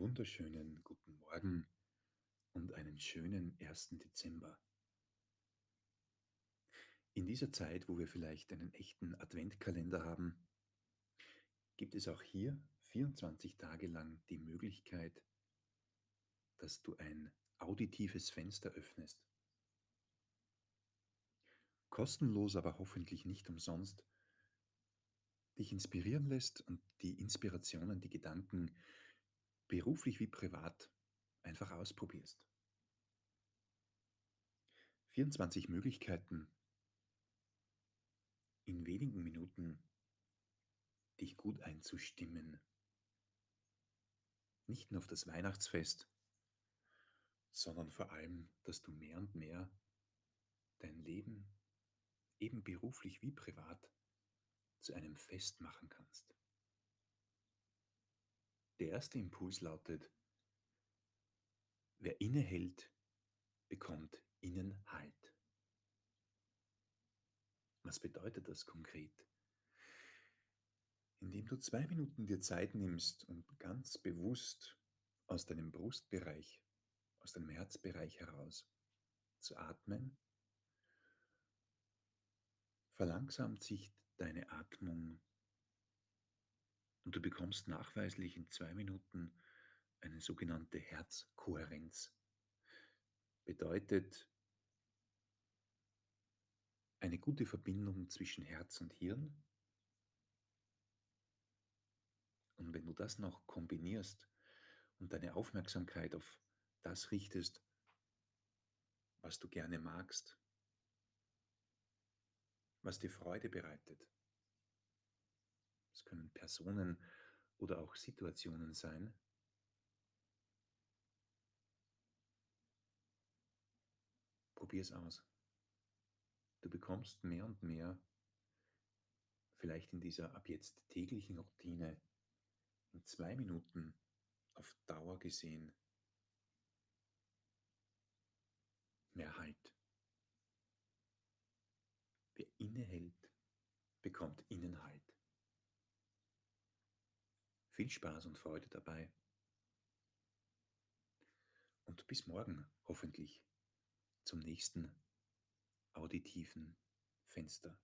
wunderschönen guten Morgen und einen schönen 1. Dezember. In dieser Zeit, wo wir vielleicht einen echten Adventkalender haben, gibt es auch hier 24 Tage lang die Möglichkeit, dass du ein auditives Fenster öffnest. Kostenlos, aber hoffentlich nicht umsonst, dich inspirieren lässt und die Inspirationen, die Gedanken beruflich wie privat einfach ausprobierst. 24 Möglichkeiten, in wenigen Minuten dich gut einzustimmen. Nicht nur auf das Weihnachtsfest, sondern vor allem, dass du mehr und mehr dein Leben, eben beruflich wie privat, zu einem Fest machen kannst. Der erste Impuls lautet, wer innehält, bekommt Innenhalt. Was bedeutet das konkret? Indem du zwei Minuten dir Zeit nimmst und ganz bewusst aus deinem Brustbereich, aus deinem Herzbereich heraus zu atmen, verlangsamt sich deine Atmung und du bekommst nachweislich in zwei Minuten eine sogenannte Herzkohärenz. Bedeutet eine gute Verbindung zwischen Herz und Hirn. Und wenn du das noch kombinierst und deine Aufmerksamkeit auf das richtest, was du gerne magst, was dir Freude bereitet, können Personen oder auch Situationen sein. Probier es aus. Du bekommst mehr und mehr, vielleicht in dieser ab jetzt täglichen Routine, in zwei Minuten auf Dauer gesehen, mehr Halt. Wer innehält, bekommt Innenhalt. Viel Spaß und Freude dabei. Und bis morgen hoffentlich zum nächsten auditiven Fenster.